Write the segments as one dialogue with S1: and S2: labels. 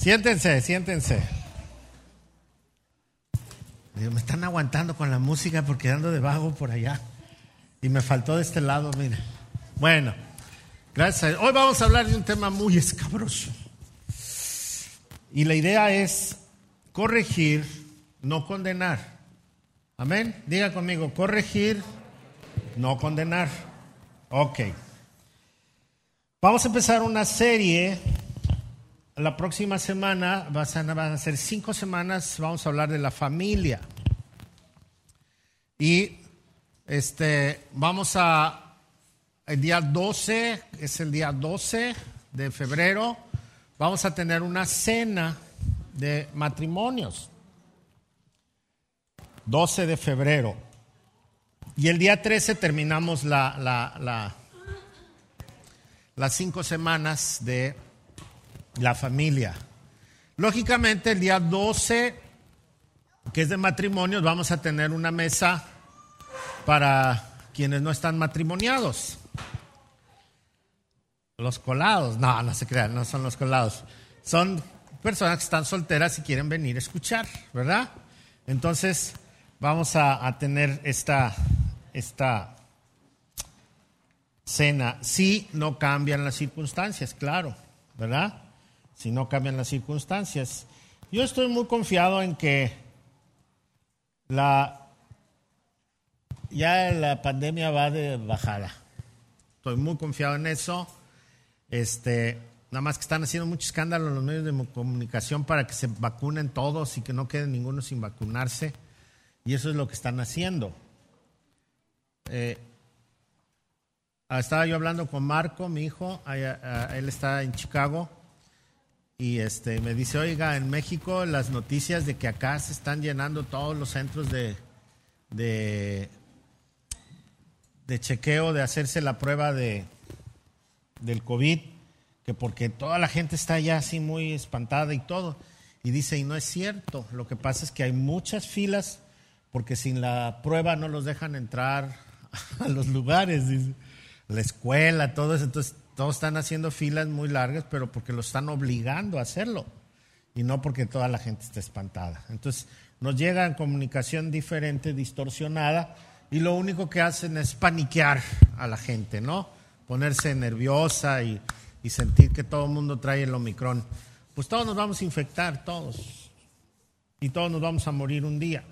S1: Siéntense, siéntense. me están aguantando con la música porque ando de por allá. Y me faltó de este lado, mire. Bueno, gracias. Hoy vamos a hablar de un tema muy escabroso. Y la idea es corregir, no condenar. Amén. Diga conmigo, corregir, no condenar. Ok. Vamos a empezar una serie. La próxima semana van a ser cinco semanas. Vamos a hablar de la familia. Y este, vamos a, el día 12, es el día 12 de febrero, vamos a tener una cena de matrimonios. 12 de febrero. Y el día 13 terminamos la, la, las cinco semanas de la familia. Lógicamente, el día 12, que es de matrimonios, vamos a tener una mesa para quienes no están matrimoniados. Los colados, no, no se crean, no son los colados. Son personas que están solteras y quieren venir a escuchar, ¿verdad? Entonces, vamos a, tener esta, esta cena si no cambian las circunstancias, claro, ¿verdad? Si no cambian las circunstancias. Yo estoy muy confiado en que la ya la pandemia va de bajada. Estoy muy confiado en eso. Este, nada más que están haciendo mucho escándalo en los medios de comunicación para que se vacunen todos y que no quede ninguno sin vacunarse. Y eso es lo que están haciendo. Eh, estaba yo hablando con Marco, mi hijo, él está en Chicago, y este, me dice, oiga, en México las noticias de que acá se están llenando todos los centros de, de, chequeo, de hacerse la prueba de, del COVID, que porque toda la gente está ya así muy espantada y todo. Y dice, y no es cierto, lo que pasa es que hay muchas filas porque sin la prueba no los dejan entrar a los lugares, la escuela, todo eso. Entonces, todos están haciendo filas muy largas, pero porque lo están obligando a hacerlo y no porque toda la gente está espantada. Entonces, nos llega en comunicación diferente, distorsionada, y lo único que hacen es paniquear a la gente, ¿no? Ponerse nerviosa y, y sentir que todo el mundo trae el Omicron. Pues todos nos vamos a infectar, todos. Y todos nos vamos a morir un día.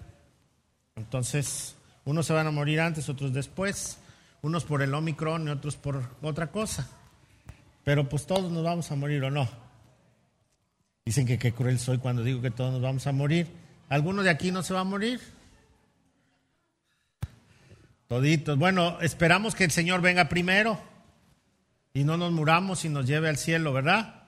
S1: Entonces, unos se van a morir antes, otros después, unos por el Omicron y otros por otra cosa. Pero pues todos nos vamos a morir o no. Dicen que qué cruel soy cuando digo que todos nos vamos a morir. ¿Alguno de aquí no se va a morir? Toditos. Bueno, esperamos que el Señor venga primero y no nos muramos y nos lleve al cielo, ¿verdad?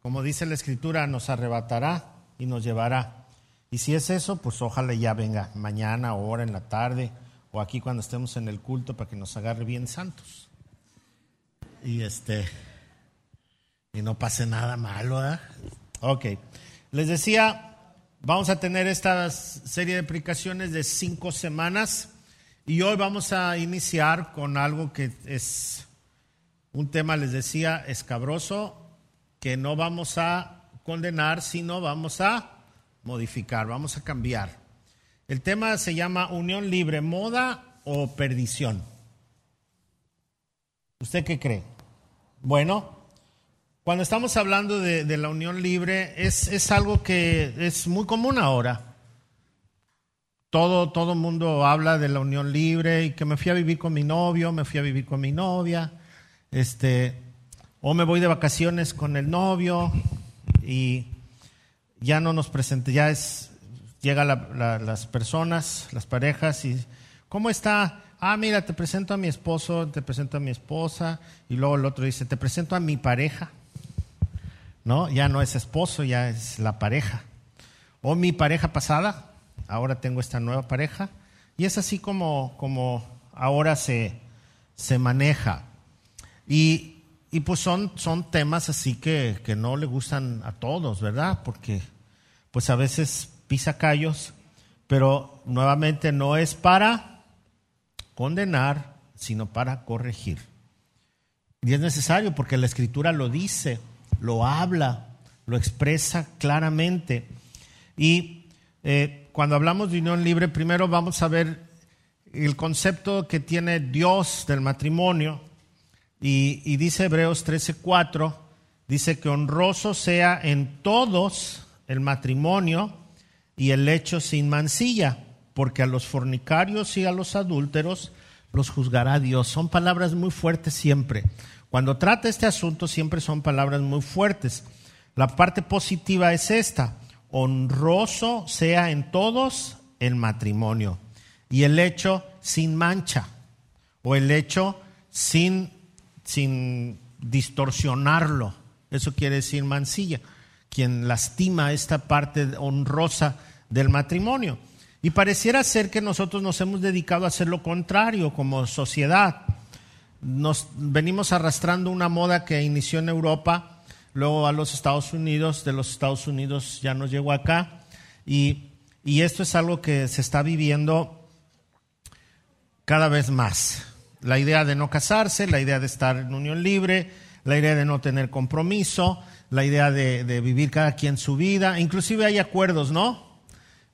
S1: Como dice la Escritura, nos arrebatará y nos llevará. Y si es eso, pues ojalá ya venga mañana ahora en la tarde o aquí cuando estemos en el culto para que nos agarre bien santos. Y este y no pase nada malo, ¿verdad? Ok. Les decía, vamos a tener esta serie de aplicaciones de cinco semanas y hoy vamos a iniciar con algo que es un tema, les decía, escabroso, que no vamos a condenar, sino vamos a modificar, vamos a cambiar. El tema se llama unión libre, moda o perdición. ¿Usted qué cree? Bueno, cuando estamos hablando de, la unión libre, es, algo que es muy común ahora. Todo, todo mundo habla de la unión libre y que me fui a vivir con mi novio, me fui a vivir con mi novia, este, o me voy de vacaciones con el novio y ya no nos presenta, ya es, llega las personas, las parejas y, ¿cómo está? Ah, mira, te presento a mi esposo, te presento a mi esposa, y luego el otro dice, te presento a mi pareja. ¿No? Ya no es esposo, ya es la pareja. O mi pareja pasada, ahora tengo esta nueva pareja. Y es así como, como ahora se, se maneja. Y, y pues son, son temas así que, que no le gustan a todos, ¿verdad? Porque pues a veces pisa callos, pero nuevamente no es para condenar, sino para corregir. Y es necesario porque la escritura lo dice, lo habla, lo expresa claramente. Y eh, cuando hablamos de unión libre, primero vamos a ver el concepto que tiene Dios del matrimonio. Y, y dice Hebreos 13:4, dice que honroso sea en todos el matrimonio y el hecho sin mancilla, porque a los fornicarios y a los adúlteros los juzgará Dios. Son palabras muy fuertes siempre. Cuando trata este asunto siempre son palabras muy fuertes. La parte positiva es esta, honroso sea en todos el matrimonio y el hecho sin mancha o el hecho sin, sin distorsionarlo. Eso quiere decir mancilla quien lastima esta parte honrosa del matrimonio. Y pareciera ser que nosotros nos hemos dedicado a hacer lo contrario como sociedad. Nos venimos arrastrando una moda que inició en Europa, luego a los Estados Unidos, de los Estados Unidos ya nos llegó acá, y, y esto es algo que se está viviendo cada vez más. La idea de no casarse, la idea de estar en unión libre, la idea de no tener compromiso, la idea de, vivir cada quien su vida. Inclusive hay acuerdos, ¿no?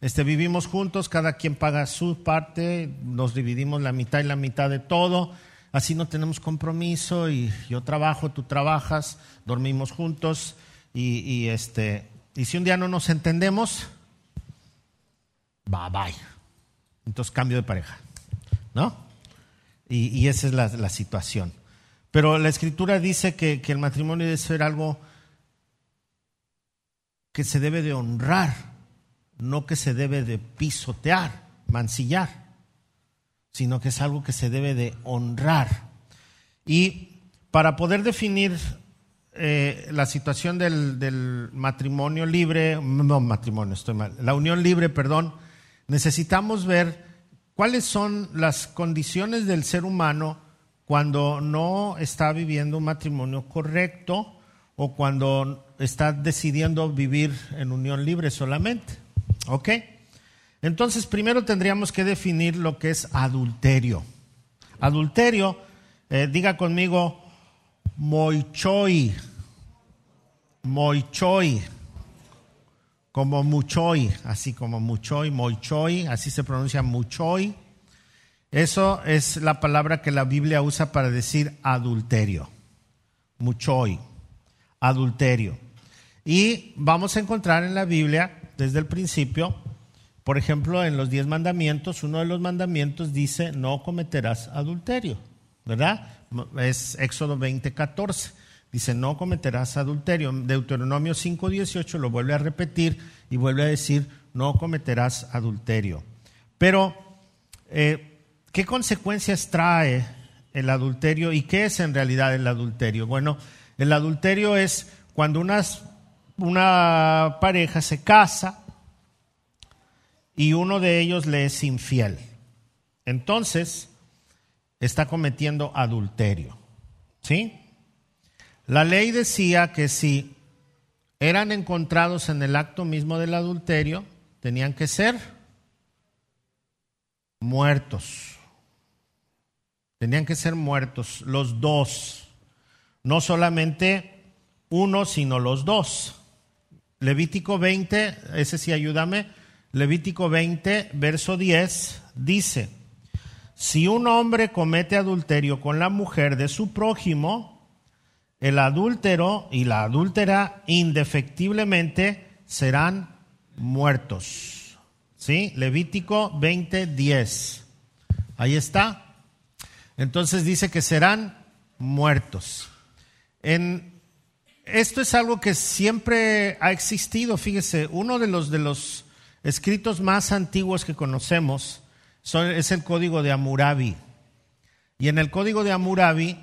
S1: Este, vivimos juntos, cada quien paga su parte, nos dividimos la mitad y la mitad de todo. Así no tenemos compromiso y yo trabajo, tú trabajas, dormimos juntos y, este, y si un día no nos entendemos, bye bye. Entonces cambio de pareja, ¿no? Y, esa es la, situación. Pero la escritura dice que, que el matrimonio debe ser algo que se debe de honrar, no que se debe de pisotear, mancillar, sino que es algo que se debe de honrar. Y para poder definir eh, la situación del, del, matrimonio libre, no matrimonio, estoy mal, la unión libre, perdón, necesitamos ver cuáles son las condiciones del ser humano cuando no está viviendo un matrimonio correcto o cuando está decidiendo vivir en unión libre solamente. ¿Ok? Entonces, primero tendríamos que definir lo que es adulterio. Adulterio, eh, diga conmigo, moichoi, moichoi, como muchoi, así como muchoi, moichoi, así se pronuncia muchoi. Eso es la palabra que la Biblia usa para decir adulterio, muchoi adulterio. Y vamos a encontrar en la Biblia, desde el principio, por ejemplo, en los diez mandamientos, uno de los mandamientos dice, no cometerás adulterio, ¿verdad? Es Éxodo 20, 14. Dice, no cometerás adulterio. Deuteronomio 5, 18 lo vuelve a repetir y vuelve a decir, no cometerás adulterio. Pero, eh, ¿qué consecuencias trae el adulterio y qué es en realidad el adulterio? Bueno, el adulterio es cuando una pareja se casa y uno de ellos le es infiel. Entonces, está cometiendo adulterio. ¿Sí? La ley decía que si eran encontrados en el acto mismo del adulterio, tenían que ser muertos. Tenían que ser muertos los dos no solamente uno, sino los dos. Levítico 20, ese sí ayúdame, Levítico 20, verso 10, dice, si un hombre comete adulterio con la mujer de su prójimo, el adúltero y la adúltera indefectiblemente serán muertos. ¿Sí? Levítico 20, 10. Ahí está. Entonces dice que serán muertos. En, esto es algo que siempre ha existido. Fíjese, uno de los, de los escritos más antiguos que conocemos es el código de Amurabi Y en el código de Amurabi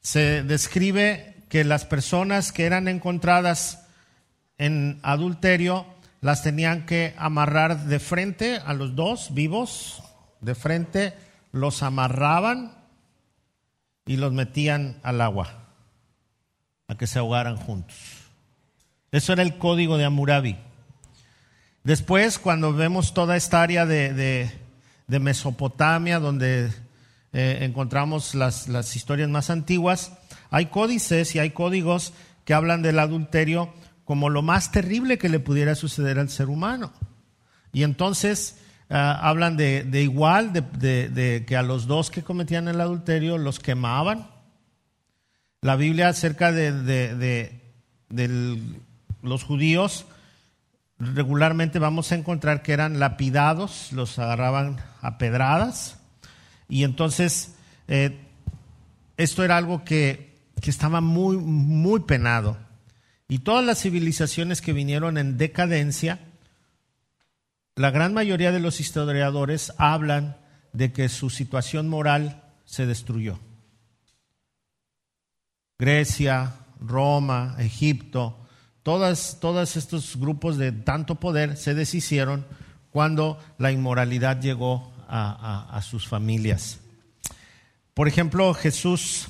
S1: se describe que las personas que eran encontradas en adulterio las tenían que amarrar de frente a los dos vivos, de frente, los amarraban y los metían al agua a que se ahogaran juntos. Eso era el código de Amurabi. Después, cuando vemos toda esta área de, Mesopotamia, donde eh, encontramos las, las historias más antiguas, hay códices y hay códigos que hablan del adulterio como lo más terrible que le pudiera suceder al ser humano. Y entonces ah, hablan de, igual, de, que a los dos que cometían el adulterio los quemaban. La Biblia acerca de, los judíos regularmente vamos a encontrar que eran lapidados, los agarraban a pedradas. Y entonces eh, esto era algo que, que estaba muy, muy penado. Y todas las civilizaciones que vinieron en decadencia, la gran mayoría de los historiadores hablan de que su situación moral se destruyó. Grecia, Roma, Egipto, todas, todos estos grupos de tanto poder se deshicieron cuando la inmoralidad llegó a, sus familias. Por ejemplo, Jesús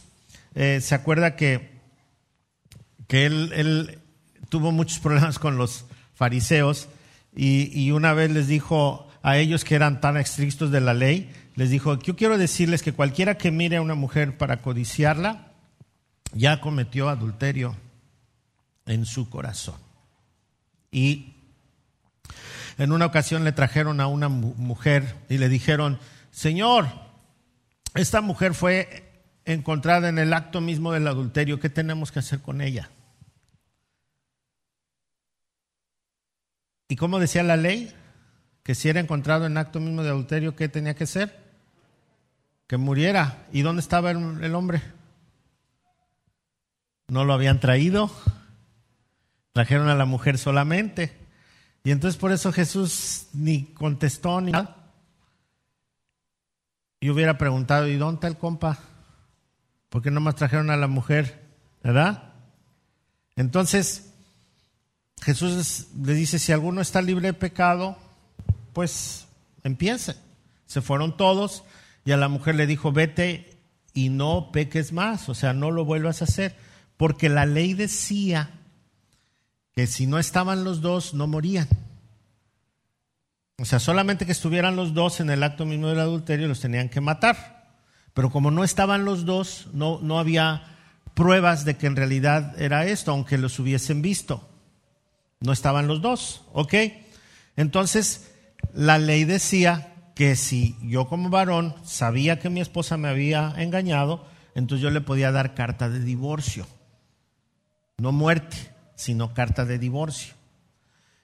S1: eh, se acuerda que que él, tuvo muchos problemas con los fariseos y, una vez les dijo a ellos que eran tan estrictos de la ley, les dijo, yo quiero decirles que cualquiera que mire a una mujer para codiciarla, ya cometió adulterio en su corazón. Y en una ocasión le trajeron a una mujer y le dijeron, Señor, esta mujer fue encontrada en el acto mismo del adulterio, ¿qué tenemos que hacer con ella? ¿Y cómo decía la ley? Que si era encontrado en acto mismo de adulterio, ¿qué tenía que ser? Que muriera. ¿Y dónde estaba el, hombre? No lo habían traído. Trajeron a la mujer solamente. Y entonces por eso Jesús ni contestó ni nada. Y hubiera preguntado, ¿y dónde está el compa? ¿Por qué nomás trajeron a la mujer? ¿Verdad? Entonces, Jesús le dice, si alguno está libre de pecado, pues empiece. Se fueron todos y a la mujer le dijo, vete y no peques más, o sea, no lo vuelvas a hacer, porque la ley decía que si no estaban los dos, no morían. O sea, solamente que estuvieran los dos en el acto mismo del adulterio los tenían que matar. Pero como no estaban los dos, no, no había pruebas de que en realidad era esto, aunque los hubiesen visto. No estaban los dos, ¿ok? Entonces, la ley decía que si yo como varón sabía que mi esposa me había engañado, entonces yo le podía dar carta de divorcio. No muerte, sino carta de divorcio.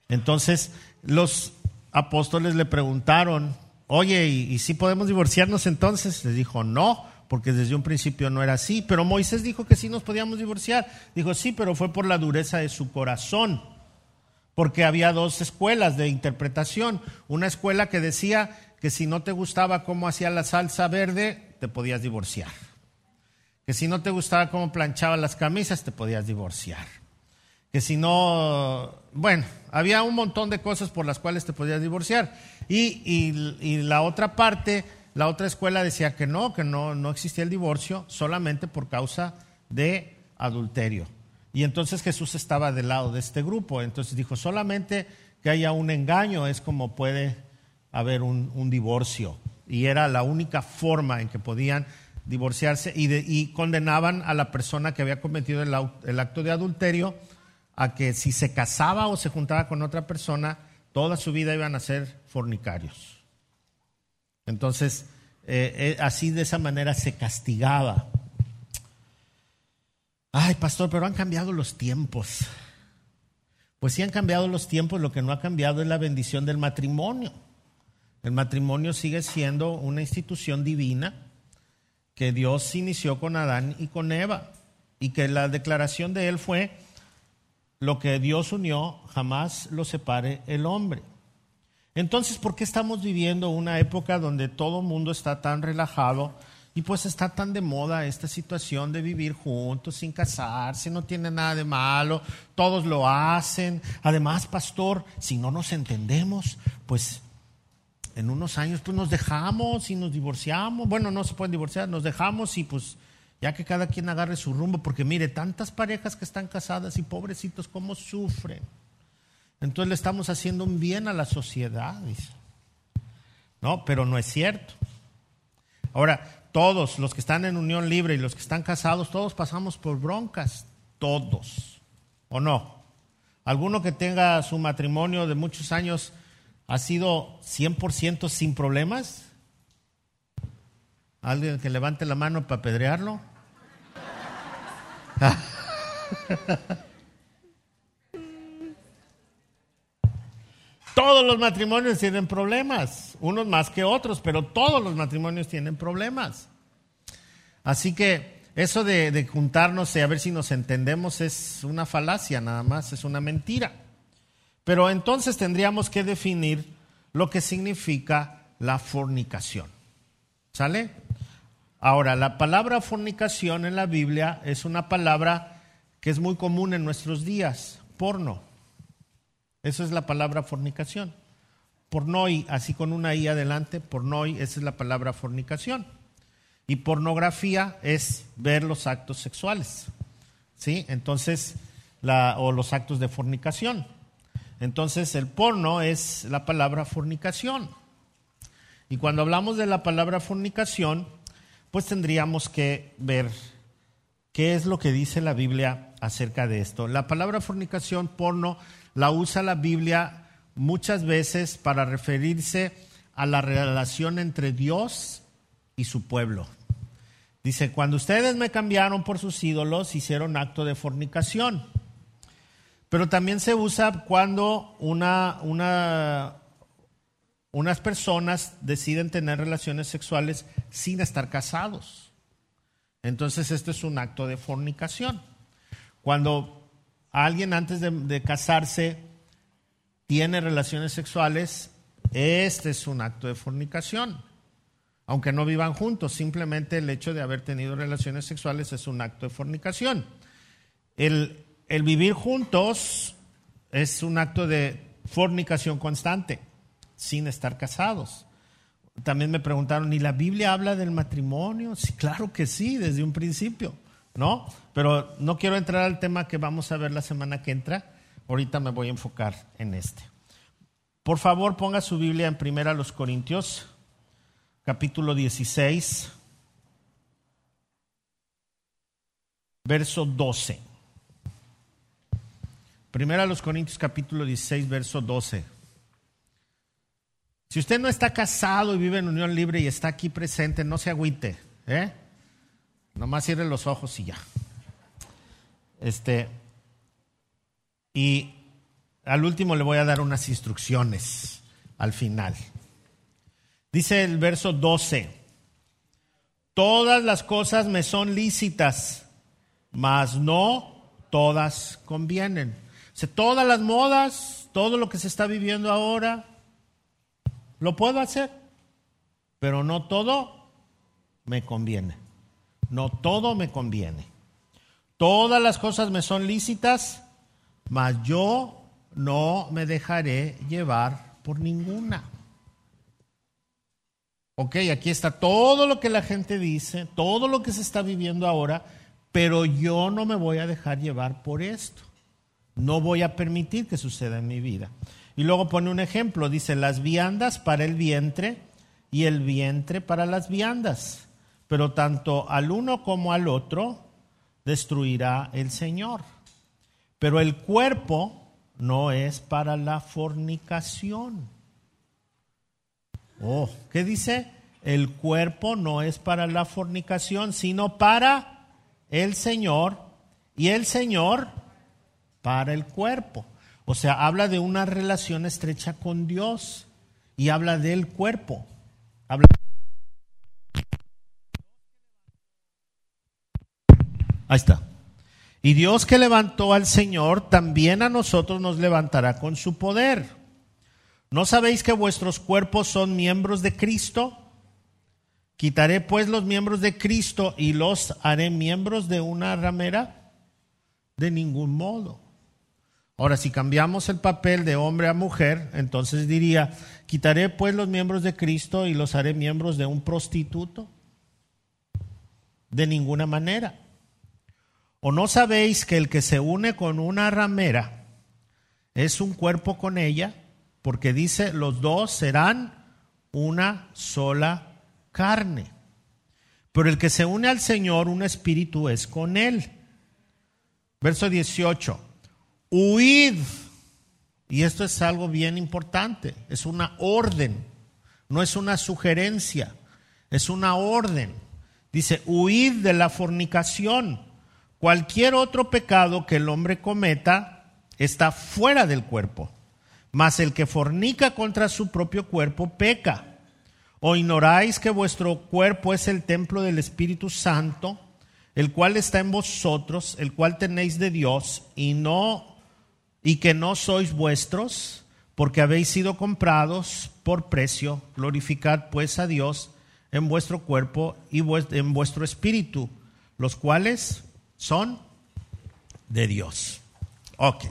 S1: Entonces, los apóstoles le preguntaron, oye, ¿y, si podemos divorciarnos entonces? Les dijo, no, porque desde un principio no era así. Pero Moisés dijo que sí nos podíamos divorciar. Dijo, sí, pero fue por la dureza de su corazón porque había dos escuelas de interpretación. Una escuela que decía que si no te gustaba cómo hacía la salsa verde, te podías divorciar. Que si no te gustaba cómo planchaba las camisas, te podías divorciar. Que si no, bueno, había un montón de cosas por las cuales te podías divorciar. Y, la otra parte, la otra escuela decía que no, que no, no existía el divorcio solamente por causa de adulterio. Y entonces Jesús estaba del lado de este grupo. Entonces dijo, solamente que haya un engaño es como puede haber un, divorcio. Y era la única forma en que podían divorciarse y, condenaban a la persona que había cometido el, acto de adulterio a que si se casaba o se juntaba con otra persona, toda su vida iban a ser fornicarios. Entonces, eh, eh, así de esa manera se castigaba Ay, pastor, pero han cambiado los tiempos. Pues sí han cambiado los tiempos, lo que no ha cambiado es la bendición del matrimonio. El matrimonio sigue siendo una institución divina que Dios inició con Adán y con Eva y que la declaración de él fue, lo que Dios unió jamás lo separe el hombre. Entonces, ¿por qué estamos viviendo una época donde todo el mundo está tan relajado? Y pues está tan de moda esta situación de vivir juntos, sin casarse, no tiene nada de malo, todos lo hacen. Además, pastor, si no nos entendemos, pues en unos años pues nos dejamos y nos divorciamos. Bueno, no se pueden divorciar, nos dejamos y pues ya que cada quien agarre su rumbo, porque mire, tantas parejas que están casadas y pobrecitos, cómo sufren. Entonces le estamos haciendo un bien a la sociedad. No, pero no es cierto. Ahora, todos los que están en unión libre y los que están casados, todos pasamos por broncas, todos, ¿o no? ¿Alguno que tenga su matrimonio de muchos años ha sido 100% sin problemas? ¿Alguien que levante la mano para apedrearlo? Todos los matrimonios tienen problemas, unos más que otros, pero todos los matrimonios tienen problemas. Así que eso de, juntarnos y a ver si nos entendemos es una falacia nada más, es una mentira. Pero entonces tendríamos que definir lo que significa la fornicación. ¿Sale? Ahora, la palabra fornicación en la Biblia es una palabra que es muy común en nuestros días, porno. Esa es la palabra fornicación. Pornoi, así con una i adelante, pornoi, esa es la palabra fornicación. Y pornografía es ver los actos sexuales. ¿Sí? Entonces, o los actos de fornicación. Entonces, el porno es la palabra fornicación. Y cuando hablamos de la palabra fornicación, pues tendríamos que ver qué es lo que dice la Biblia acerca de esto. La palabra fornicación, porno, la usa la Biblia muchas veces para referirse a la relación entre Dios y su pueblo. Dice, cuando ustedes me cambiaron por sus ídolos, hicieron acto de fornicación. Pero también se usa cuando una, una, unas personas deciden tener relaciones sexuales sin estar casados. Entonces, esto es un acto de fornicación. Cuando alguien antes de, casarse tiene relaciones sexuales, este es un acto de fornicación. Aunque no vivan juntos, simplemente el hecho de haber tenido relaciones sexuales es un acto de fornicación. El, el vivir juntos es un acto de fornicación constante, sin estar casados. También me preguntaron, ¿y la Biblia habla del matrimonio? Sí, claro que sí, desde un principio. ¿no? Pero no quiero entrar al tema que vamos a ver la semana que entra. Ahorita me voy a enfocar en este. Por favor, ponga su Biblia en Primera los Corintios, capítulo 16, verso 12. Primera los Corintios, capítulo 16, verso 12. Si usted no está casado y vive en unión libre y está aquí presente, no se agüite, ¿eh? Nomás cierre los ojos y ya. Este, y al último le voy a dar unas instrucciones al final. Dice el verso 12, todas las cosas me son lícitas, mas no todas convienen. O todas las modas, todo lo que se está viviendo ahora, lo puedo hacer, pero no todo me conviene no todo me conviene. Todas las cosas me son lícitas, mas yo no me dejaré llevar por ninguna. Ok, aquí está todo lo que la gente dice, todo lo que se está viviendo ahora, pero yo no me voy a dejar llevar por esto. No voy a permitir que suceda en mi vida. Y luego pone un ejemplo, dice, las viandas para el vientre y el vientre para las viandas pero tanto al uno como al otro destruirá el Señor. Pero el cuerpo no es para la fornicación. Oh, ¿qué dice? El cuerpo no es para la fornicación, sino para el Señor y el Señor para el cuerpo. O sea, habla de una relación estrecha con Dios y habla del cuerpo. Habla Ahí está. Y Dios que levantó al Señor, también a nosotros nos levantará con su poder. ¿No sabéis que vuestros cuerpos son miembros de Cristo? Quitaré pues los miembros de Cristo y los haré miembros de una ramera. De ningún modo. Ahora, si cambiamos el papel de hombre a mujer, entonces diría, quitaré pues los miembros de Cristo y los haré miembros de un prostituto. De ninguna manera. ¿O no sabéis que el que se une con una ramera es un cuerpo con ella? Porque dice, los dos serán una sola carne. Pero el que se une al Señor, un espíritu es con él. Verso 18. Huid. Y esto es algo bien importante, es una orden, no es una sugerencia, es una orden. Dice, huid de la fornicación. Cualquier otro pecado que el hombre cometa está fuera del cuerpo, mas el que fornica contra su propio cuerpo peca. ¿O ignoráis que vuestro cuerpo es el templo del Espíritu Santo, el cual está en vosotros, el cual tenéis de Dios, y no y que no sois vuestros, porque habéis sido comprados por precio? Glorificad pues a Dios en vuestro cuerpo y en vuestro espíritu, los cuales son de Dios. Ok.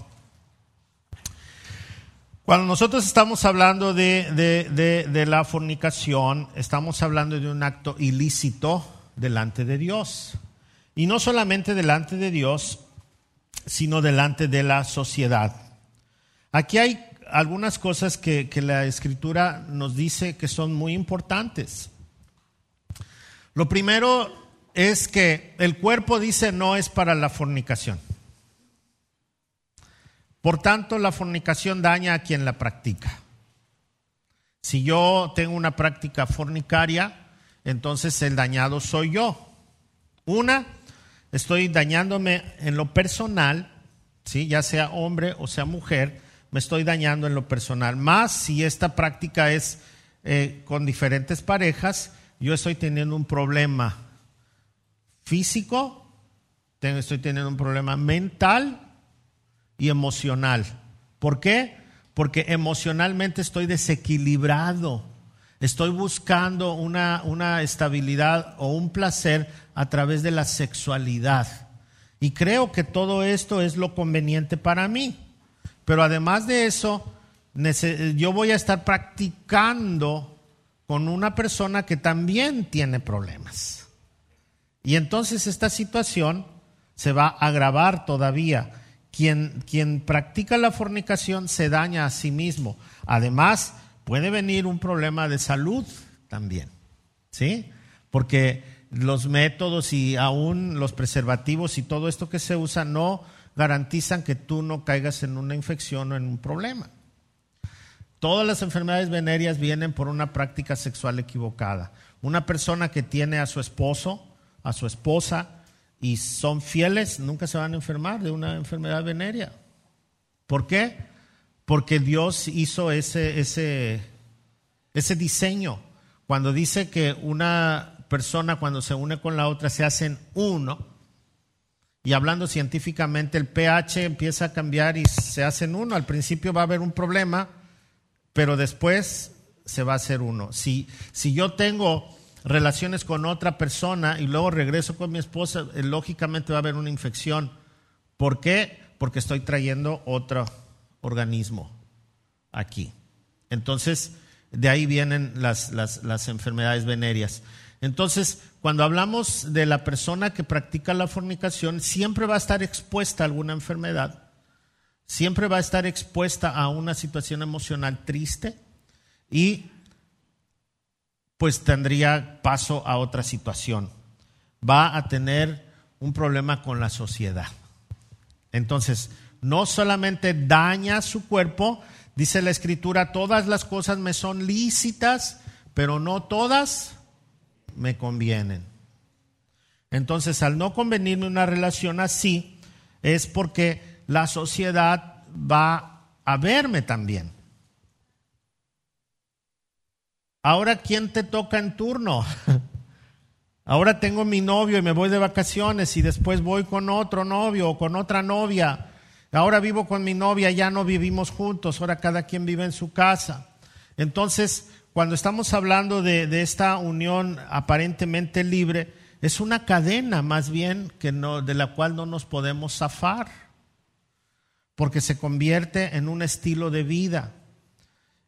S1: Cuando nosotros estamos hablando de, de, la fornicación, estamos hablando de un acto ilícito delante de Dios. Y no solamente delante de Dios, sino delante de la sociedad. Aquí hay algunas cosas que, que la escritura nos dice que son muy importantes. Lo primero es que el cuerpo dice no es para la fornicación. Por tanto, la fornicación daña a quien la practica. Si yo tengo una práctica fornicaria, entonces el dañado soy yo. Una, estoy dañándome en lo personal, ¿sí? ya sea hombre o sea mujer, me estoy dañando en lo personal. Más si esta práctica es eh, con diferentes parejas, yo estoy teniendo un problema físico, estoy teniendo un problema mental y emocional. ¿Por qué? Porque emocionalmente estoy desequilibrado. Estoy buscando una, una estabilidad o un placer a través de la sexualidad. Y creo que todo esto es lo conveniente para mí. Pero además de eso, yo voy a estar practicando con una persona que también tiene problemas. Y entonces esta situación se va a agravar todavía. Quien, quien practica la fornicación se daña a sí mismo. Además, puede venir un problema de salud también. ¿Sí? Porque los métodos y aún los preservativos y todo esto que se usa no garantizan que tú no caigas en una infección o en un problema. Todas las enfermedades venéreas vienen por una práctica sexual equivocada. Una persona que tiene a su esposo, a su esposa, y son fieles, nunca se van a enfermar de una enfermedad venérea. ¿Por qué? Porque Dios hizo ese, ese, diseño. Cuando dice que una persona cuando se une con la otra se hacen uno, y hablando científicamente el pH empieza a cambiar y se hacen uno, al principio va a haber un problema pero después se va a hacer uno. Si, si yo tengo relaciones con otra persona y luego regreso con mi esposa, eh, lógicamente va a haber una infección. ¿Por qué? Porque estoy trayendo otro organismo aquí. Entonces, de ahí vienen las, las, las enfermedades venéreas. Entonces, cuando hablamos de la persona que practica la fornicación, siempre va a estar expuesta a alguna enfermedad siempre va a estar expuesta a una situación emocional triste y pues tendría paso a otra situación. Va a tener un problema con la sociedad. Entonces, no solamente daña su cuerpo, dice la escritura, todas las cosas me son lícitas, pero no todas me convienen. Entonces, al no convenirme una relación así, es porque la sociedad va a verme también. Ahora, ¿quién te toca en turno? Ahora tengo mi novio y me voy de vacaciones y después voy con otro novio o con otra novia. Ahora vivo con mi novia, ya no vivimos juntos, ahora cada quien vive en su casa. Entonces, cuando estamos hablando de, esta unión aparentemente libre, es una cadena más bien que no, de la cual no nos podemos zafar porque se convierte en un estilo de vida.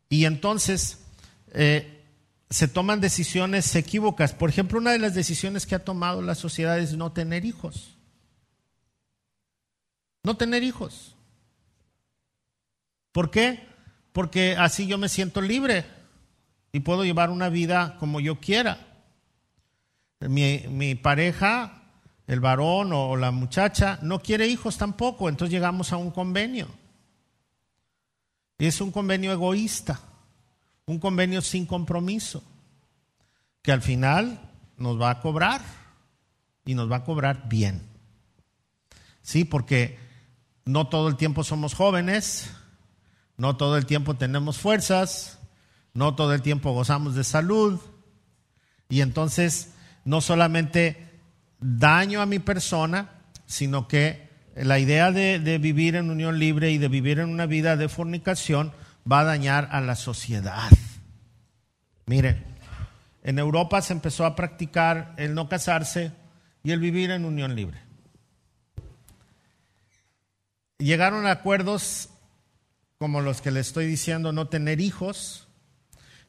S1: Y entonces eh, se toman decisiones equívocas. Por ejemplo, una de las decisiones que ha tomado la sociedad es no tener hijos. No tener hijos. ¿Por qué? Porque así yo me siento libre y puedo llevar una vida como yo quiera. Mi, mi pareja el varón o la muchacha no quiere hijos tampoco, entonces llegamos a un convenio. Es un convenio egoísta, un convenio sin compromiso, que al final nos va a cobrar y nos va a cobrar bien. Sí, porque no todo el tiempo somos jóvenes, no todo el tiempo tenemos fuerzas, no todo el tiempo gozamos de salud. Y entonces no solamente daño a mi persona, sino que la idea de, vivir en unión libre y de vivir en una vida de fornicación va a dañar a la sociedad. Mire, en Europa se empezó a practicar el no casarse y el vivir en unión libre. Llegaron a acuerdos como los que le estoy diciendo, no tener hijos.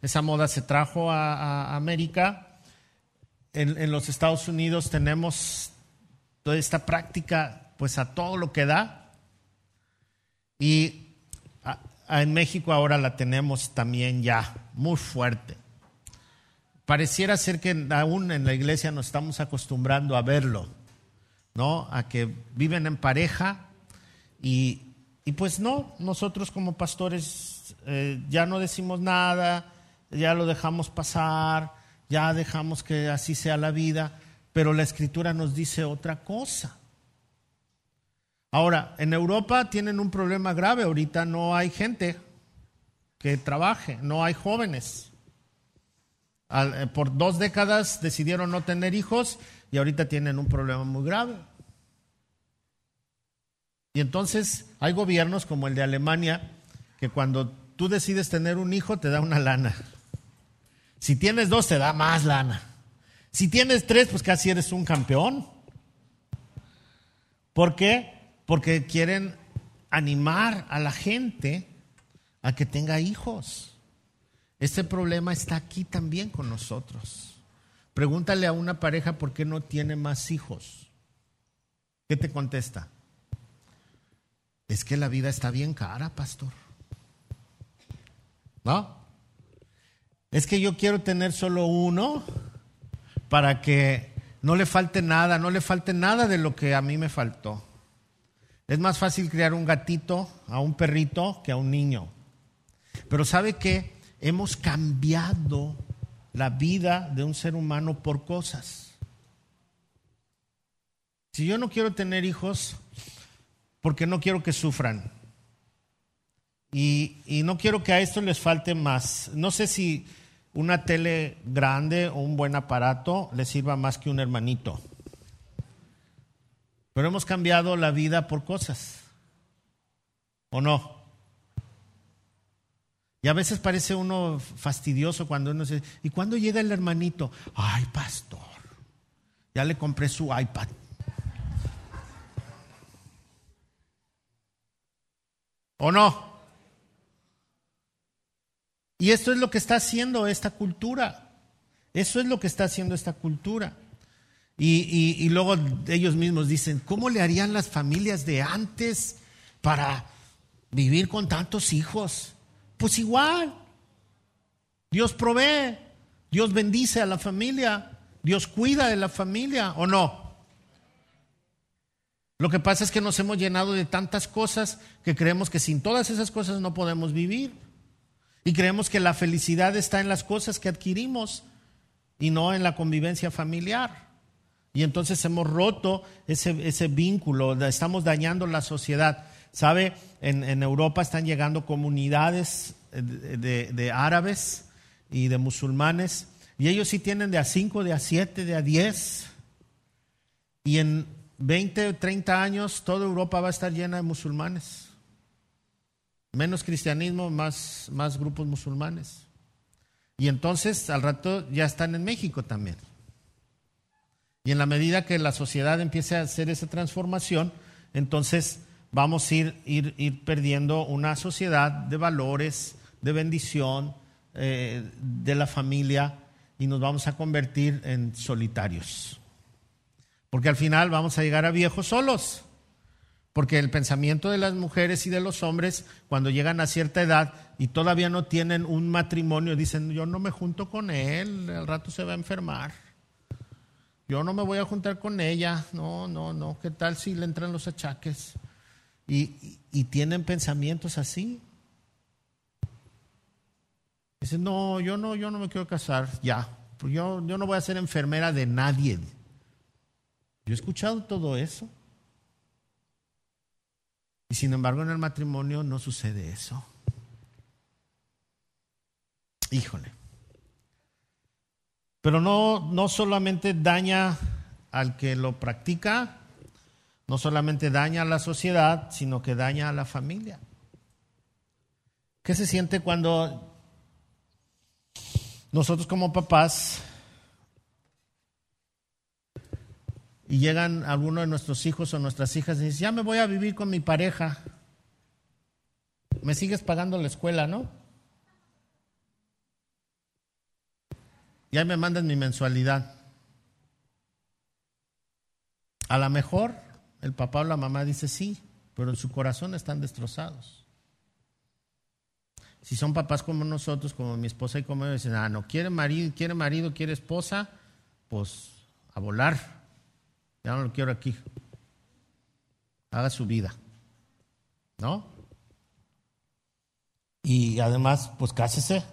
S1: Esa moda se trajo a, América. En, los Estados Unidos tenemos toda esta práctica pues a todo lo que da. Y en México ahora la tenemos también ya muy fuerte. Pareciera ser que aún en la iglesia nos estamos acostumbrando a verlo, ¿no? A que viven en pareja y y pues no, nosotros como pastores eh, ya no decimos nada, ya lo dejamos pasar, ya dejamos que así sea la vida, pero la escritura nos dice otra cosa. Ahora, en Europa tienen un problema grave, ahorita no hay gente que trabaje, no hay jóvenes. Eh, por dos décadas decidieron no tener hijos y ahorita tienen un problema muy grave. Y entonces hay gobiernos como el de Alemania que cuando tú decides tener un hijo te da una lana. Si tienes dos te da más lana. Si tienes tres, pues casi eres un campeón. ¿Por qué? Porque quieren animar a la gente a que tenga hijos. Este problema está aquí también con nosotros. Pregúntale a una pareja por qué no tiene más hijos. ¿Qué te contesta? Es que la vida está bien cara, pastor. ¿No? Es que yo quiero tener solo uno para que no le falte nada, no le falte nada de lo que a mí me faltó. Es más fácil criar un gatito a un perrito que a un niño. Pero ¿sabe qué? Hemos cambiado la vida de un ser humano por cosas. Si yo no quiero tener hijos, porque no quiero que sufran. Y, no quiero que a esto les falte más. No sé si una tele grande o un buen aparato les sirva más que un hermanito. Pero hemos cambiado la vida por cosas. ¿O no? Y a veces parece uno fastidioso cuando uno dice, ¿y cuándo llega el hermanito? Ay, pastor, ya le compré su iPad. ¿O no? Y esto es lo que está haciendo esta cultura. Eso es lo que está haciendo esta cultura. Y, luego ellos mismos dicen, ¿cómo le harían las familias de antes para vivir con tantos hijos? Pues igual. Dios provee, Dios bendice a la familia, Dios cuida de la familia, ¿o no? Lo que pasa es que nos hemos llenado de tantas cosas que creemos que sin todas esas cosas no podemos vivir. Y creemos que la felicidad está en las cosas que adquirimos y no en la convivencia familiar. Y entonces hemos roto ese, vínculo, estamos dañando la sociedad. ¿Sabe? En, Europa están llegando comunidades de, de, árabes y de musulmanes y ellos sí tienen de a cinco, de a siete, de a diez. Y en 20 o 30 años toda Europa va a estar llena de musulmanes. Menos cristianismo, más, más grupos musulmanes. Y entonces al rato ya están en México también. Y en la medida que la sociedad empiece a hacer esa transformación, entonces vamos a ir, ir, ir perdiendo una sociedad de valores, de bendición, eh, de la familia, y nos vamos a convertir en solitarios. Porque al final vamos a llegar a viejos solos. Porque el pensamiento de las mujeres y de los hombres, cuando llegan a cierta edad y todavía no tienen un matrimonio, dicen, yo no me junto con él, al rato se va a enfermar. yo no me voy a juntar con ella, no, no, no, ¿qué tal si le entran los achaques? Y, y, tienen pensamientos así. Dicen, no, yo no, yo no me quiero casar, ya, yo, yo no voy a ser enfermera de nadie. Yo he escuchado todo eso. Y sin embargo en el matrimonio no sucede eso. Híjole. Pero no, no solamente daña al que lo practica, no solamente daña a la sociedad, sino que daña a la familia. ¿Qué se siente cuando nosotros como papás y llegan algunos de nuestros hijos o nuestras hijas y dicen, ya me voy a vivir con mi pareja, me sigues pagando la escuela, ¿no? Ya me mandan mi mensualidad. A lo mejor el papá o la mamá dice sí, pero en su corazón están destrozados. Si son papás como nosotros, como mi esposa y como yo, dicen, ah, no, quiere marido, quiere marido, quiere esposa, pues a volar. Ya no lo quiero aquí. Haga su vida. ¿No? Y además, pues cásese.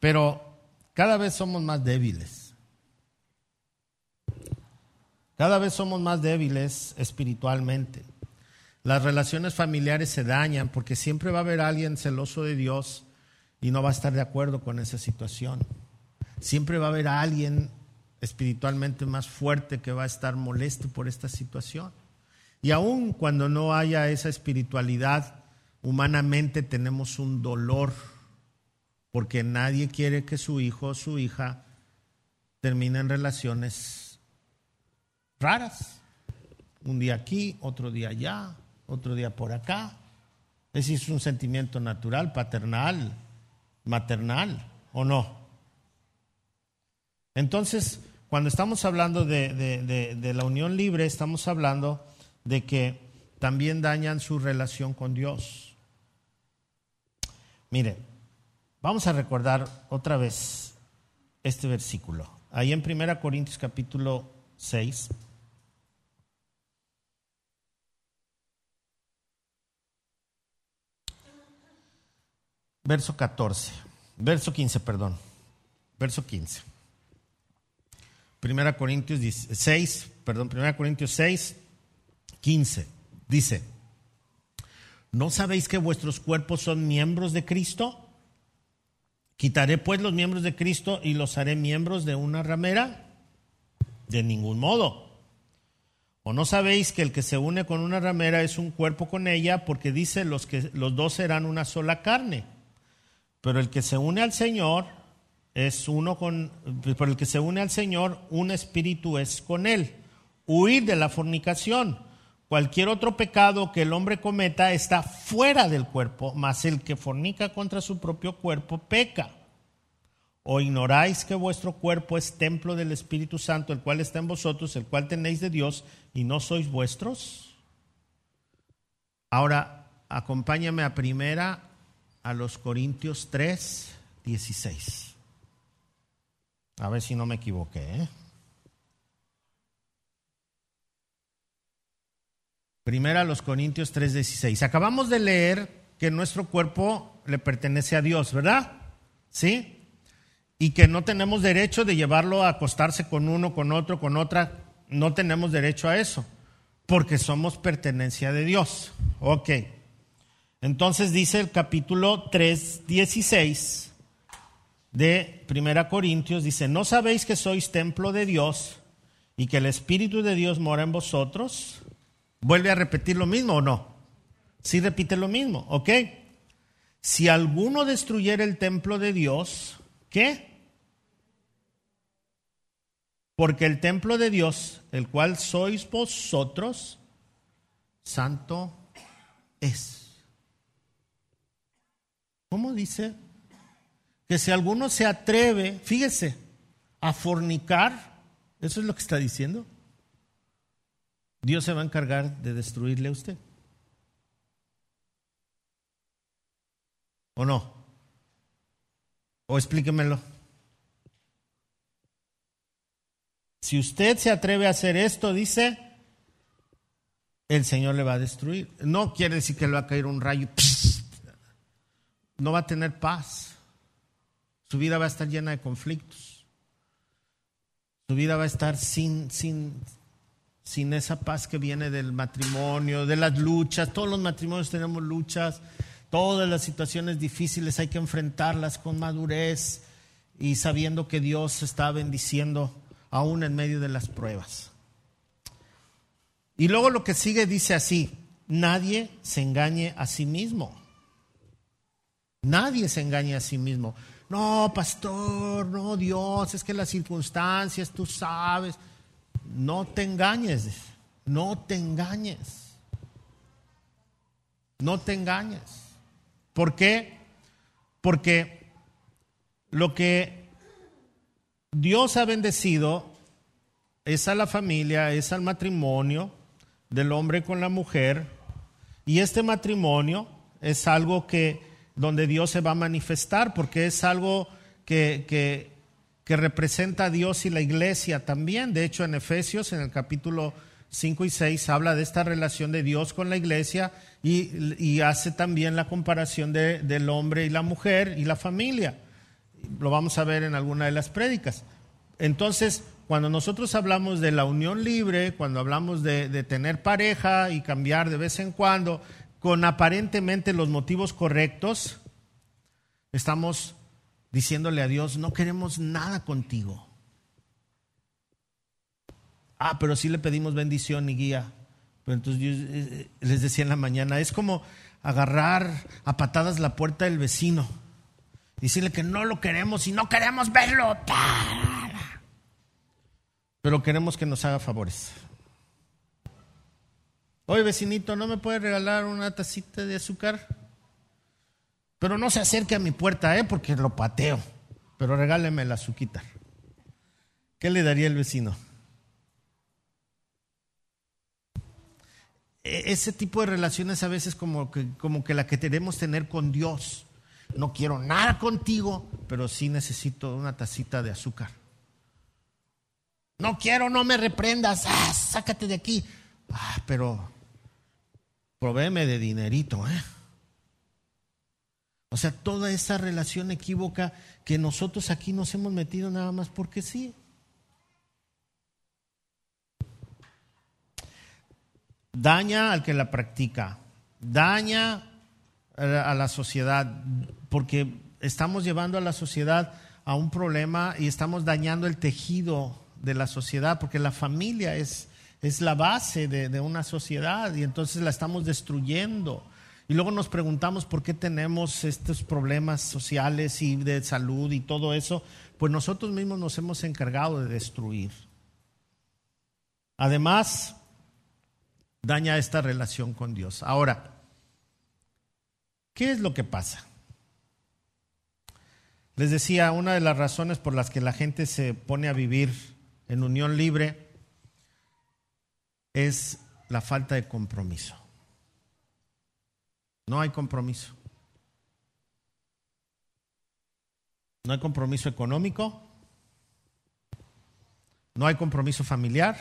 S1: Pero cada vez somos más débiles. Cada vez somos más débiles espiritualmente. Las relaciones familiares se dañan porque siempre va a haber alguien celoso de Dios y no va a estar de acuerdo con esa situación. Siempre va a haber alguien espiritualmente más fuerte que va a estar molesto por esta situación. Y aun cuando no haya esa espiritualidad, humanamente tenemos un dolor porque nadie quiere que su hijo o su hija termine en relaciones raras. Un día aquí, otro día allá, otro día por acá. Ese es un sentimiento natural, paternal, maternal, ¿o no? Entonces, cuando estamos hablando de, la unión libre, estamos hablando de que también dañan su relación con Dios. Mire, Vamos a recordar otra vez este versículo. Ahí en 1 Corintios capítulo 6. Verso 14. Verso 15, perdón. Verso 15. 1 Corintios 6, perdón, 1 Corintios 6, 15. Dice, ¿no sabéis que vuestros cuerpos son miembros de Cristo? ¿Quitaré pues los miembros de Cristo y los haré miembros de una ramera? De ningún modo. ¿O no sabéis que el que se une con una ramera es un cuerpo con ella? Porque dice los que los dos serán una sola carne. Pero el que se une al Señor es uno con por el que se une al Señor, un espíritu es con él. Huir de la fornicación. Cualquier otro pecado que el hombre cometa está fuera del cuerpo, mas el que fornica contra su propio cuerpo peca. ¿O ignoráis que vuestro cuerpo es templo del Espíritu Santo, el cual está en vosotros, el cual tenéis de Dios, y no sois vuestros? Ahora, acompáñame a primera a los Corintios 3, 16. A ver si no me equivoqué. ¿eh? Primera los Corintios 3:16. Acabamos de leer que nuestro cuerpo le pertenece a Dios, ¿verdad? ¿Sí? Y que no tenemos derecho de llevarlo a acostarse con uno, con otro, con otra. No tenemos derecho a eso, porque somos pertenencia de Dios. Ok. Entonces dice el capítulo 3:16 de Primera Corintios, dice, ¿no sabéis que sois templo de Dios y que el Espíritu de Dios mora en vosotros? ¿Vuelve a repetir lo mismo o no? Sí repite lo mismo, ¿ok? Si alguno destruyera el templo de Dios, ¿qué? Porque el templo de Dios, el cual sois vosotros, santo es. ¿Cómo dice? Que si alguno se atreve, fíjese, a fornicar, eso es lo que está diciendo Dios se va a encargar de destruirle a usted. ¿O no? O explíquemelo. Si usted se atreve a hacer esto, dice, el Señor le va a destruir. No quiere decir que le va a caer un rayo. No va a tener paz. Su vida va a estar llena de conflictos. Su vida va a estar sin, sin, sin esa paz que viene del matrimonio, de las luchas. Todos los matrimonios tenemos luchas. Todas las situaciones difíciles hay que enfrentarlas con madurez y sabiendo que Dios está bendiciendo aún en medio de las pruebas. Y luego lo que sigue dice así, nadie se engañe a sí mismo. Nadie se engañe a sí mismo. No, pastor, no, Dios, es que las circunstancias, tú sabes. No te engañes, no te engañes. No te engañes. ¿Por qué? Porque lo que Dios ha bendecido es a la familia, es al matrimonio del hombre con la mujer. Y este matrimonio es algo que donde Dios se va a manifestar, porque es algo que, que, representa a Dios y la iglesia también. De hecho, en Efesios, en el capítulo 5 y 6, habla de esta relación de Dios con la iglesia y, hace también la comparación de, del hombre y la mujer y la familia. Lo vamos a ver en alguna de las prédicas. Entonces, cuando nosotros hablamos de la unión libre, cuando hablamos de, de tener pareja y cambiar de vez en cuando, con aparentemente los motivos correctos, estamos diciéndole a Dios, no queremos nada contigo. Ah, pero sí le pedimos bendición y guía. Pero entonces yo eh, eh, les decía en la mañana, es como agarrar a patadas la puerta del vecino, decirle que no lo queremos y no queremos verlo, pero queremos que nos haga favores. Oye, vecinito, ¿no me puede regalar una tacita de azúcar? Pero no se acerque a mi puerta, ¿eh? Porque lo pateo. Pero regáleme la azuquita. ¿Qué le daría el vecino? E, ese tipo de relaciones a veces como que, como que la que queremos tener con Dios. No quiero nada contigo, pero sí necesito una tacita de azúcar. No quiero, no me reprendas. Ah, sácate de aquí. Ah, pero provéeme de dinerito, ¿eh? O sea, toda esa relación equívoca que nosotros aquí nos hemos metido nada más porque sí. Daña al que la practica, daña a la sociedad, porque estamos llevando a la sociedad a un problema y estamos dañando el tejido de la sociedad, porque la familia es es la base de, una sociedad y entonces la estamos destruyendo. Y luego nos preguntamos por qué tenemos estos problemas sociales y de salud y todo eso. Pues nosotros mismos nos hemos encargado de destruir. Además, daña esta relación con Dios. Ahora, ¿qué es lo que pasa? Les decía, una de las razones por las que la gente se pone a vivir en unión libre es la falta de compromiso. No hay compromiso. No hay compromiso económico. No hay compromiso familiar.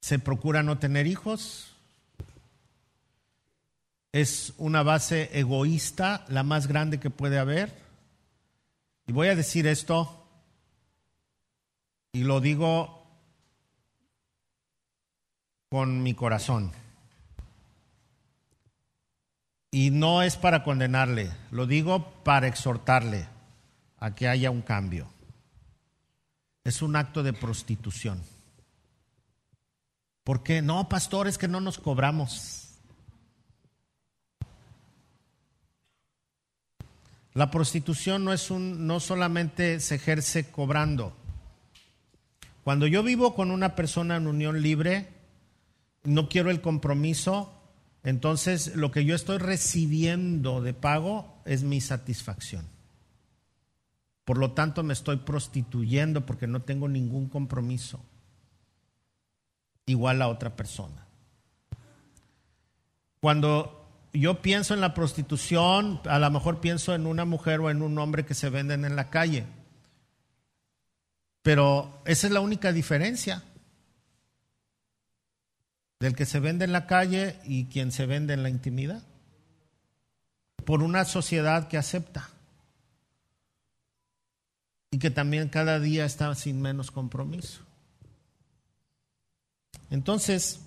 S1: Se procura no tener hijos. Es una base egoísta, la más grande que puede haber. Y voy a decir esto y lo digo con mi corazón. Y no es para condenarle, lo digo para exhortarle a que haya un cambio. Es un acto de prostitución. ¿Por qué? No, pastores, que no nos cobramos. La prostitución no es un no solamente se ejerce cobrando. Cuando yo vivo con una persona en unión libre, no quiero el compromiso, entonces lo que yo estoy recibiendo de pago es mi satisfacción. Por lo tanto, me estoy prostituyendo porque no tengo ningún compromiso igual a otra persona. Cuando yo pienso en la prostitución, a lo mejor pienso en una mujer o en un hombre que se venden en la calle. Pero esa es la única diferencia del que se vende en la calle y quien se vende en la intimidad. Por una sociedad que acepta y que también cada día está sin menos compromiso. Entonces,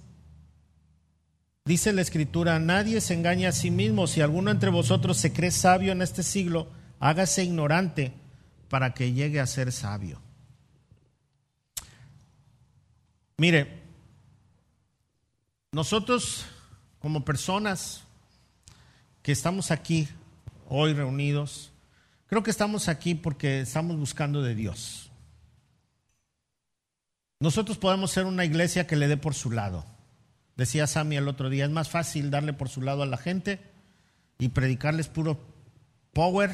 S1: dice la escritura, nadie se engaña a sí mismo. Si alguno entre vosotros se cree sabio en este siglo, hágase ignorante para que llegue a ser sabio. Mire, nosotros como personas que estamos aquí hoy reunidos, creo que estamos aquí porque estamos buscando de Dios. Nosotros podemos ser una iglesia que le dé por su lado. Decía Sammy el otro día, es más fácil darle por su lado a la gente y predicarles puro power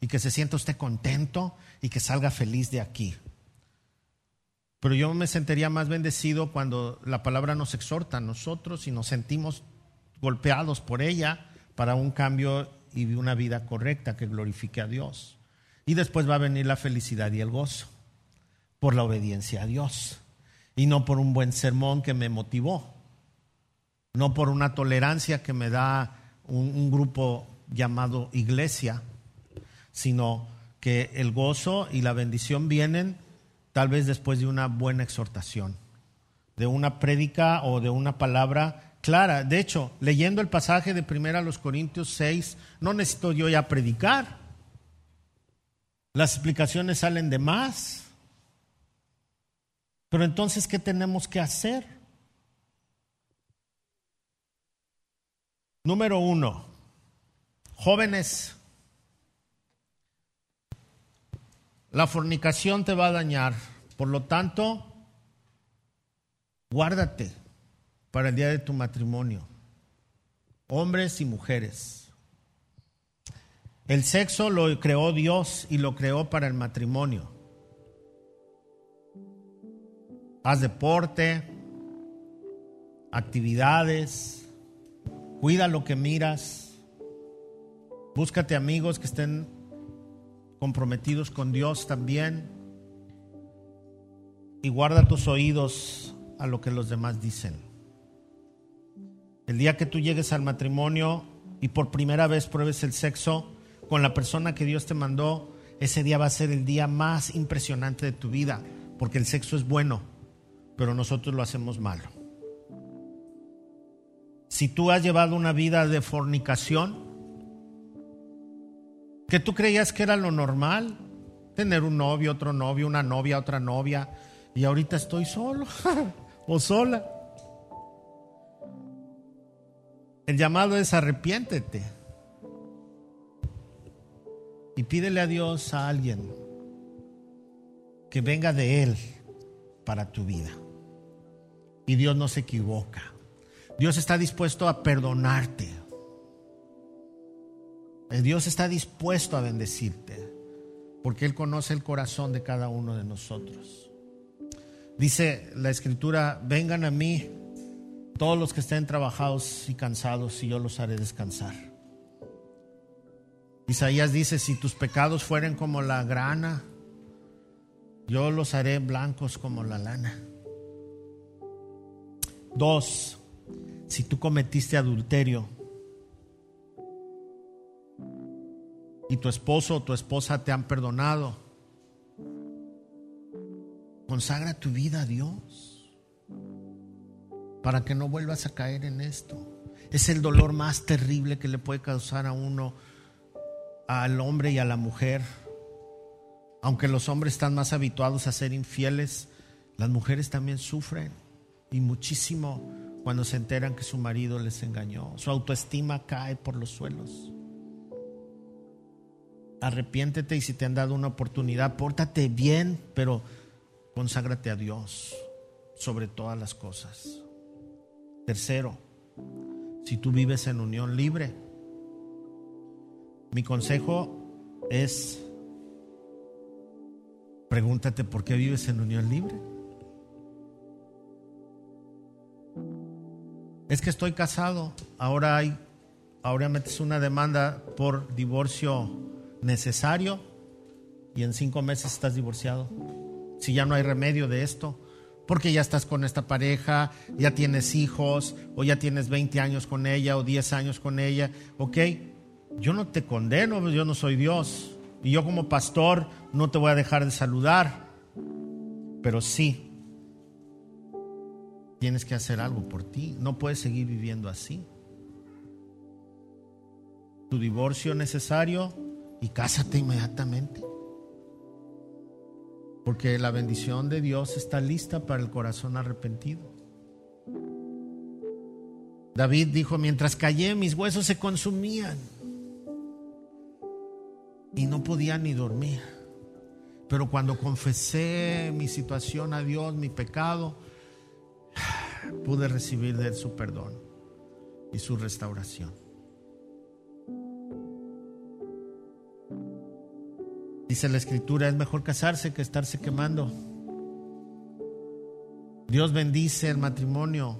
S1: y que se sienta usted contento y que salga feliz de aquí. Pero yo me sentiría más bendecido cuando la palabra nos exhorta a nosotros y nos sentimos golpeados por ella para un cambio y una vida correcta que glorifique a Dios. Y después va a venir la felicidad y el gozo por la obediencia a Dios y no por un buen sermón que me motivó, no por una tolerancia que me da un, grupo llamado iglesia, sino que el gozo y la bendición vienen tal vez después de una buena exhortación, de una prédica o de una palabra clara. De hecho, leyendo el pasaje de primera a los Corintios 6, no necesito yo ya predicar. Las explicaciones salen de más. Pero entonces, ¿qué tenemos que hacer? Número uno, jóvenes, La fornicación te va a dañar. Por lo tanto, guárdate para el día de tu matrimonio. Hombres y mujeres. El sexo lo creó Dios y lo creó para el matrimonio. Haz deporte, actividades, cuida lo que miras, búscate amigos que estén comprometidos con Dios también. Y guarda tus oídos a lo que los demás dicen. El día que tú llegues al matrimonio y por primera vez pruebes el sexo con la persona que Dios te mandó, ese día va a ser el día más impresionante de tu vida, porque el sexo es bueno, pero nosotros lo hacemos malo. Si tú has llevado una vida de fornicación, que tú creías que era lo normal, tener un novio, otro novio, una novia, otra novia, y ahorita estoy solo o sola. El llamado es arrepiéntete y pídele a Dios a alguien que venga de Él para tu vida. Y Dios no se equivoca. Dios está dispuesto a perdonarte. Dios está dispuesto a bendecirte porque Él conoce el corazón de cada uno de nosotros. Dice la escritura, vengan a mí todos los que estén trabajados y cansados y yo los haré descansar. Isaías dice, si tus pecados fueren como la grana, yo los haré blancos como la lana. Dos, si tú cometiste adulterio, y tu esposo o tu esposa te han perdonado, consagra tu vida a Dios para que no vuelvas a caer en esto. Es el dolor más terrible que le puede causar a uno, al hombre y a la mujer. Aunque los hombres están más habituados a ser infieles, las mujeres también sufren y muchísimo cuando se enteran que su marido les engañó. Su autoestima cae por los suelos arrepiéntete y si te han dado una oportunidad, pórtate bien, pero conságrate a Dios sobre todas las cosas. Tercero, si tú vives en unión libre, mi consejo es, pregúntate por qué vives en unión libre. Es que estoy casado, ahora hay ahora metes una demanda por divorcio necesario y en cinco meses estás divorciado. Si ya no hay remedio de esto, porque ya estás con esta pareja, ya tienes hijos, o ya tienes 20 años con ella, o 10 años con ella, ok, yo no te condeno, yo no soy Dios. Y yo como pastor no te voy a dejar de saludar, pero sí, tienes que hacer algo por ti, no puedes seguir viviendo así. Tu divorcio necesario y cásate inmediatamente. Porque la bendición de Dios está lista para el corazón arrepentido. David dijo, mientras callé mis huesos se consumían y no podía ni dormir. Pero cuando confesé mi situación a Dios, mi pecado, pude recibir de Él su perdón y su restauración. Dice la escritura, es mejor casarse que estarse quemando. Dios bendice el matrimonio.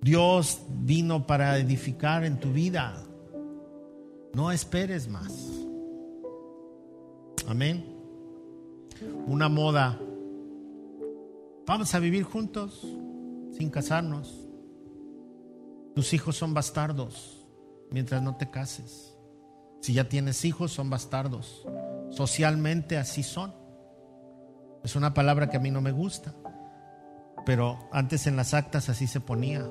S1: Dios vino para edificar en tu vida. No esperes más. Amén. Una moda. Vamos a vivir juntos sin casarnos. Tus hijos son bastardos mientras no te cases. Si ya tienes hijos, son bastardos. Socialmente así son. Es una palabra que a mí no me gusta. Pero antes en las actas así se ponía.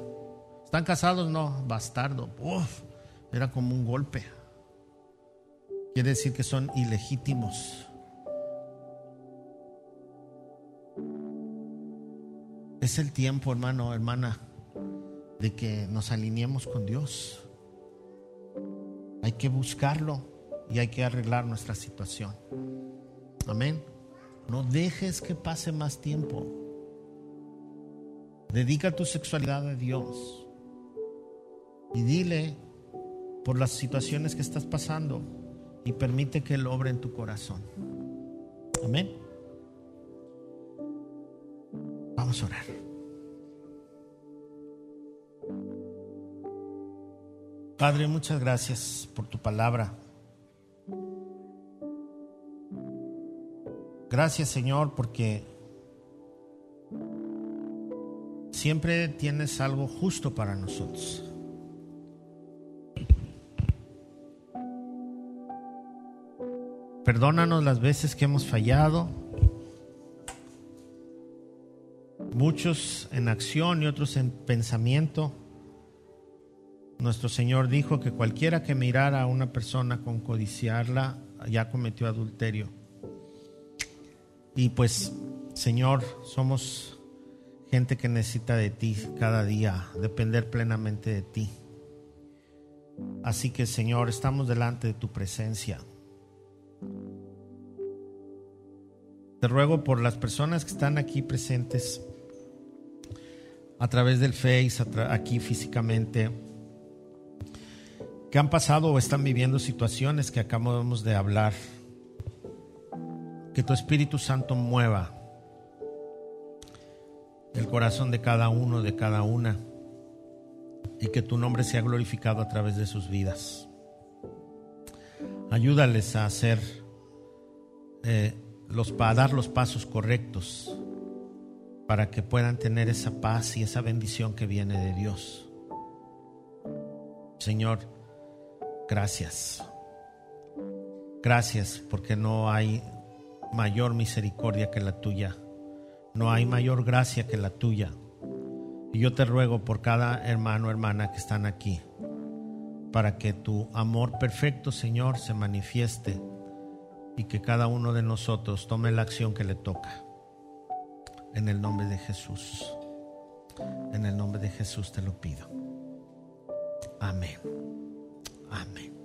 S1: ¿Están casados? No, bastardo. Era como un golpe. Quiere decir que son ilegítimos. Es el tiempo, hermano, hermana, de que nos alineemos con Dios. Hay que buscarlo y hay que arreglar nuestra situación. Amén. No dejes que pase más tiempo. Dedica tu sexualidad a Dios y dile por las situaciones que estás pasando y permite que Él obre en tu corazón. Amén. Vamos a orar. Padre, muchas gracias por tu palabra. Gracias Señor porque siempre tienes algo justo para nosotros. Perdónanos las veces que hemos fallado, muchos en acción y otros en pensamiento. Nuestro Señor dijo que cualquiera que mirara a una persona con codiciarla ya cometió adulterio. Y pues, Señor, somos gente que necesita de ti cada día, depender plenamente de ti. Así que, Señor, estamos delante de tu presencia. Te ruego por las personas que están aquí presentes a través del Face, aquí físicamente, han pasado o están viviendo situaciones que acabamos de hablar que tu Espíritu Santo mueva el corazón de cada uno, de cada una, y que tu nombre sea glorificado a través de sus vidas. Ayúdales a hacer, eh, los, a dar los pasos correctos para que puedan tener esa paz y esa bendición que viene de Dios. Señor, gracias. Gracias porque no hay mayor misericordia que la tuya. No hay mayor gracia que la tuya. Y yo te ruego por cada hermano, hermana que están aquí, para que tu amor perfecto, Señor, se manifieste y que cada uno de nosotros tome la acción que le toca. En el nombre de Jesús. En el nombre de Jesús te lo pido. Amén. Amén.